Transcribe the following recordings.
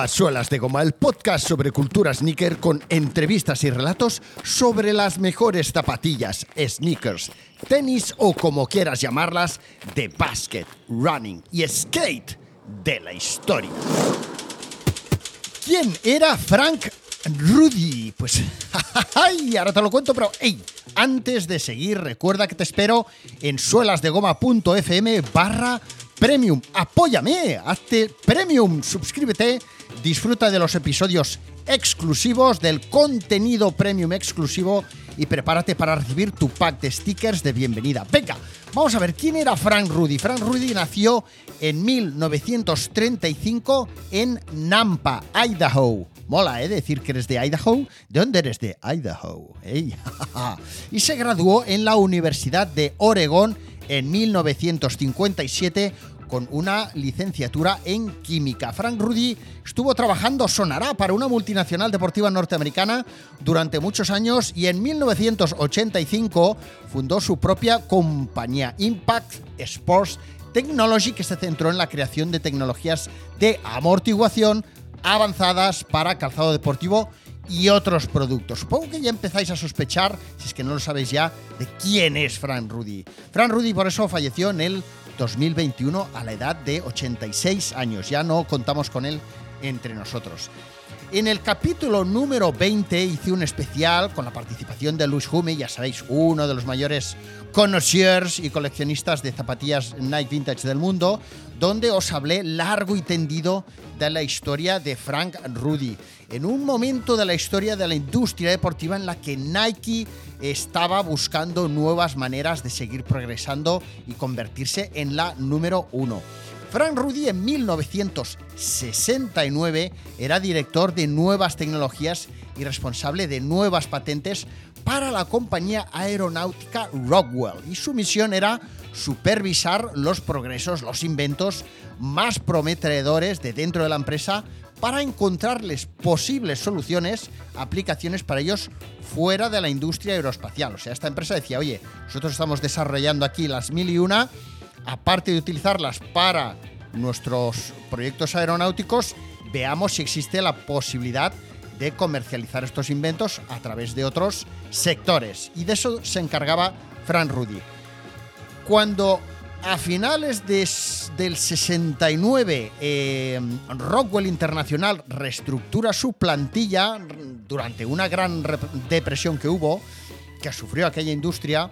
A Suelas de Goma, el podcast sobre cultura sneaker con entrevistas y relatos sobre las mejores zapatillas, sneakers, tenis o como quieras llamarlas, de basket, running y skate de la historia. ¿Quién era Frank Rudy? Pues, ay, ahora te lo cuento, pero hey, antes de seguir, recuerda que te espero en suelasdegoma.fm barra premium. Apóyame, hazte premium, suscríbete, disfruta de los episodios exclusivos, del contenido premium exclusivo y prepárate para recibir tu pack de stickers de bienvenida. Venga, vamos a ver quién era Frank Rudy. Frank Rudy nació en 1935 en Nampa, Idaho. Mola, ¿eh? Decir que eres de Idaho. ¿De dónde eres de Idaho? Y se graduó en la Universidad de Oregón en 1957 con una licenciatura en química. Frank Rudy estuvo trabajando, sonará, para una multinacional deportiva norteamericana durante muchos años y en 1985 fundó su propia compañía, Impact Sports Technology, que se centró en la creación de tecnologías de amortiguación avanzadas para calzado deportivo y otros productos. Supongo que ya empezáis a sospechar, si es que no lo sabéis ya, de quién es Frank Rudy. Frank Rudy por eso falleció en el 2021 a la edad de 86 años. Ya no contamos con él entre nosotros. En el capítulo número 20 hice un especial con la participación de Luis Hume, ya sabéis, uno de los mayores connoisseurs y coleccionistas de zapatillas Nike Vintage del mundo, donde os hablé largo y tendido de la historia de Frank Rudy, en un momento de la historia de la industria deportiva en la que Nike estaba buscando nuevas maneras de seguir progresando y convertirse en la número uno. Frank Rudy en 1969 era director de nuevas tecnologías y responsable de nuevas patentes para la compañía aeronáutica Rockwell y su misión era supervisar los progresos, los inventos más prometedores de dentro de la empresa para encontrarles posibles soluciones, aplicaciones para ellos fuera de la industria aeroespacial. O sea, esta empresa decía, oye, nosotros estamos desarrollando aquí las mil y una aparte de utilizarlas para nuestros proyectos aeronáuticos, veamos si existe la posibilidad de comercializar estos inventos a través de otros sectores. Y de eso se encargaba Frank Rudy. Cuando a finales del 69 eh, Rockwell Internacional reestructura su plantilla durante una gran depresión que hubo, que sufrió aquella industria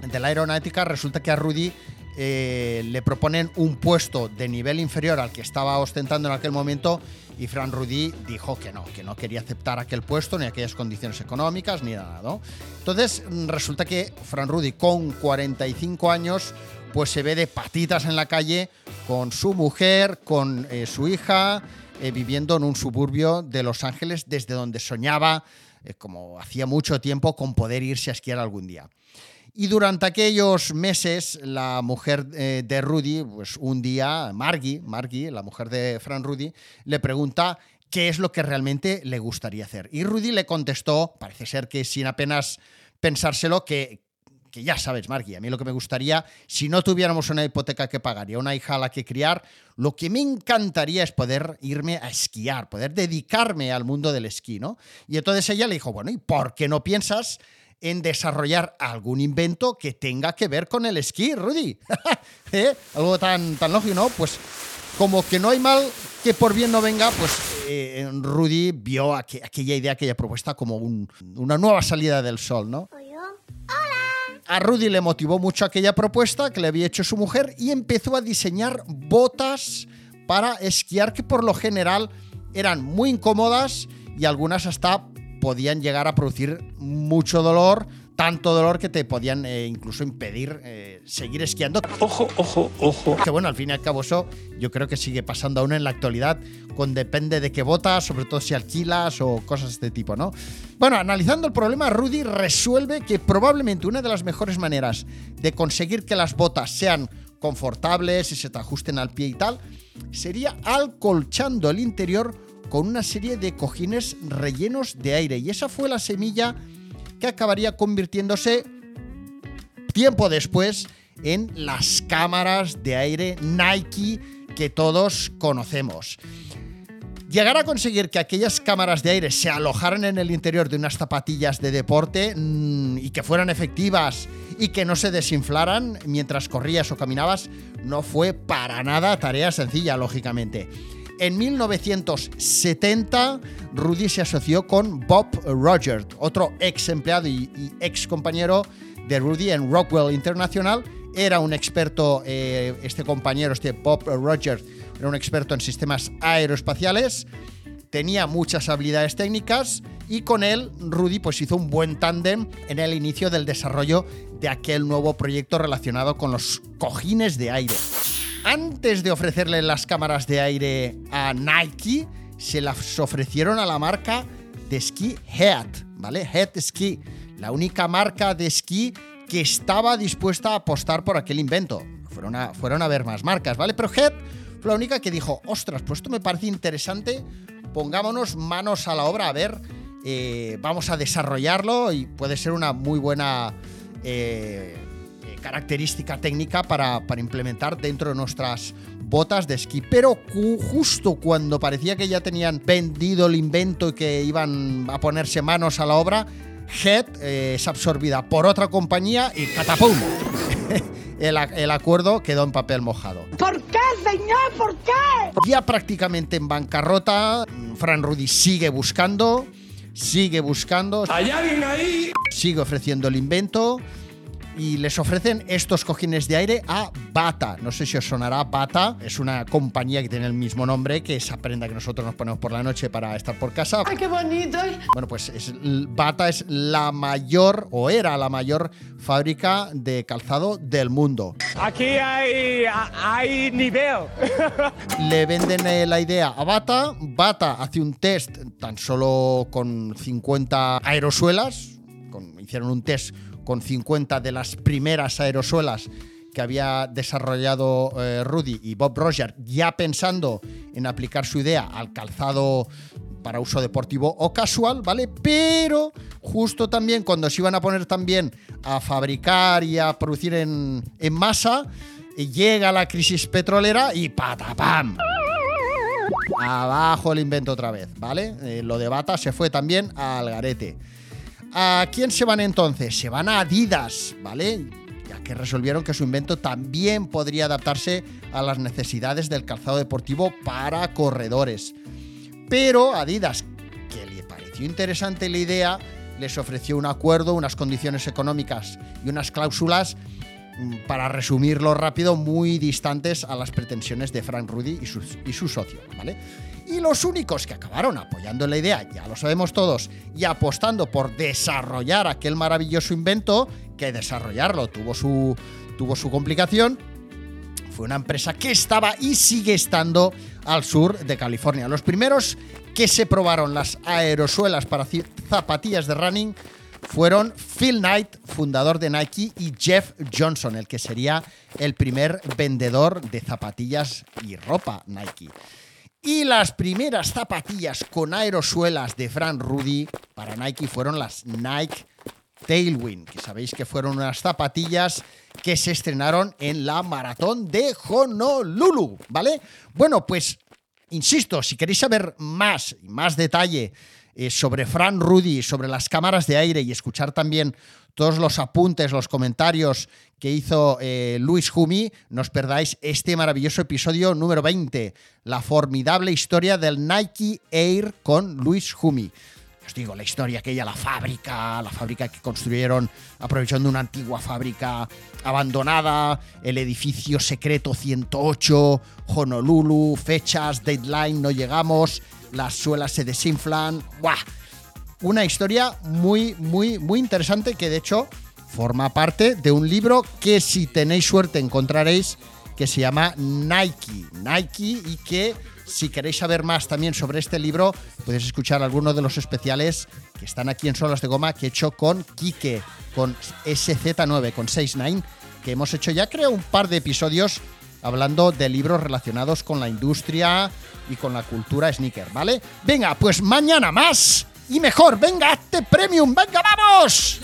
de la aeronáutica, resulta que a Rudy eh, le proponen un puesto de nivel inferior al que estaba ostentando en aquel momento y Fran Rudy dijo que no, que no quería aceptar aquel puesto ni aquellas condiciones económicas ni nada. Entonces resulta que Fran Rudy con 45 años pues se ve de patitas en la calle con su mujer, con eh, su hija, eh, viviendo en un suburbio de Los Ángeles desde donde soñaba, como hacía mucho tiempo, con poder irse a esquiar algún día. Y durante aquellos meses, la mujer eh, de Rudy, pues un día, Margie, Margie, la mujer de Fran Rudy, le pregunta qué es lo que realmente le gustaría hacer. Y Rudy le contestó, parece ser que sin apenas pensárselo, que, que ya sabes, Margie, a mí lo que me gustaría, si no tuviéramos una hipoteca que pagar y una hija a la que criar, lo que me encantaría es poder irme a esquiar, poder dedicarme al mundo del esquí, ¿no? Y entonces ella le dijo, bueno, ¿y por qué no piensas en desarrollar algún invento que tenga que ver con el esquí, Rudy. ¿Eh? Algo tan, tan lógico, ¿no? Pues como que no hay mal que por bien no venga, pues eh, Rudy vio aquella idea, aquella propuesta como una nueva salida del sol, ¿no? Hola. A Rudy le motivó mucho aquella propuesta que le había hecho su mujer y empezó a diseñar botas para esquiar que por lo general eran muy incómodas y algunas hasta podían llegar a producir mucho dolor, tanto dolor que te podían eh, incluso impedir eh, seguir esquiando. Ojo, ojo, ojo. Que bueno, al fin y al cabo eso yo creo que sigue pasando aún en la actualidad, con depende de qué botas, sobre todo si alquilas o cosas de este tipo, ¿no? Bueno, analizando el problema, Rudy resuelve que probablemente una de las mejores maneras de conseguir que las botas sean confortables y se te ajusten al pie y tal, sería alcolchando el interior con una serie de cojines rellenos de aire. Y esa fue la semilla que acabaría convirtiéndose tiempo después en las cámaras de aire Nike que todos conocemos. Llegar a conseguir que aquellas cámaras de aire se alojaran en el interior de unas zapatillas de deporte mm, y que fueran efectivas y que no se desinflaran mientras corrías o caminabas no fue para nada tarea sencilla, lógicamente. En 1970, Rudy se asoció con Bob Rogers, otro ex empleado y, ex compañero de Rudy en Rockwell International. Era un experto, eh, este compañero, este Bob Rogers, era un experto en sistemas aeroespaciales, tenía muchas habilidades técnicas y con él Rudy pues hizo un buen tándem en el inicio del desarrollo de aquel nuevo proyecto relacionado con los cojines de aire antes de ofrecerle las cámaras de aire a Nike, se las ofrecieron a la marca de esquí Head, ¿vale? Head Ski, la única marca de esquí que estaba dispuesta a apostar por aquel invento. Fueron a, ver más marcas, ¿vale? Pero Head fue la única que dijo, ostras, pues esto me parece interesante, pongámonos manos a la obra a ver, eh, vamos a desarrollarlo y puede ser una muy buena... Eh, característica técnica para, implementar dentro de nuestras botas de esquí. Pero justo cuando parecía que ya tenían vendido el invento y que iban a ponerse manos a la obra, Head eh, es absorbida por otra compañía y ¡catapum! El, el, acuerdo quedó en papel mojado. ¿Por qué, señor? ¿Por qué? Ya prácticamente en bancarrota, Fran Rudy sigue buscando, sigue buscando. ¿Hay alguien ahí? Sigue ofreciendo el invento y les ofrecen estos cojines de aire a Bata. No sé si os sonará Bata, es una compañía que tiene el mismo nombre que esa prenda que nosotros nos ponemos por la noche para estar por casa. ¡Ay, qué bonito! Bueno, pues Bata es la mayor o era la mayor fábrica de calzado del mundo. Aquí hay, hay nivel. Le venden eh, la idea a Bata. Bata hace un test tan solo con 50 aerosuelas. hicieron un test con 50 de las primeras aerosuelas que había desarrollado eh, Rudy y Bob Roger, ya pensando en aplicar su idea al calzado para uso deportivo o casual, ¿vale? Pero justo también cuando se iban a poner también a fabricar y a producir en, masa, llega la crisis petrolera y patapam. Abajo el invento otra vez, ¿vale? Eh, lo de Bata se fue también al garete. ¿A quién se van entonces? Se van a Adidas, ¿vale? Ya que resolvieron que su invento también podría adaptarse a las necesidades del calzado deportivo para corredores. Pero Adidas, que le pareció interesante la idea, les ofreció un acuerdo, unas condiciones económicas y unas cláusulas para resumirlo rápido, muy distantes a las pretensiones de Frank Rudy y su, y socio, ¿vale? Y los únicos que acabaron apoyando la idea, ya lo sabemos todos, y apostando por desarrollar aquel maravilloso invento, que desarrollarlo tuvo su, tuvo su complicación, fue una empresa que estaba y sigue estando al sur de California. Los primeros que se probaron las aerosuelas para zapatillas de running fueron Phil Knight, fundador de Nike, y Jeff Johnson, el que sería el primer vendedor de zapatillas y ropa Nike. Y las primeras zapatillas con aerosuelas de Fran Rudy para Nike fueron las Nike Tailwind, que sabéis que fueron unas zapatillas que se estrenaron en la maratón de Honolulu, ¿vale? Bueno, pues insisto, si queréis saber más y más detalle eh, sobre Fran Rudy, sobre las cámaras de aire y escuchar también todos los apuntes, los comentarios que hizo eh, Luis Jumi, no os perdáis este maravilloso episodio número 20, la formidable historia del Nike Air con Luis Jumi. Os digo, la historia aquella, la fábrica, la fábrica que construyeron aprovechando una antigua fábrica abandonada, el edificio secreto 108, Honolulu, fechas, deadline, no llegamos, las suelas se desinflan. ¡Buah! Una historia muy, muy, muy interesante que de hecho forma parte de un libro que si tenéis suerte encontraréis que se llama Nike. Nike y que si queréis saber más también sobre este libro, podéis escuchar algunos de los especiales que están aquí en Solas de Goma que he hecho con Kike, con SZ9, con 69, que hemos hecho ya creo un par de episodios hablando de libros relacionados con la industria y con la cultura sneaker, ¿vale? Venga, pues mañana más y mejor. Venga, hazte premium. Venga, vamos.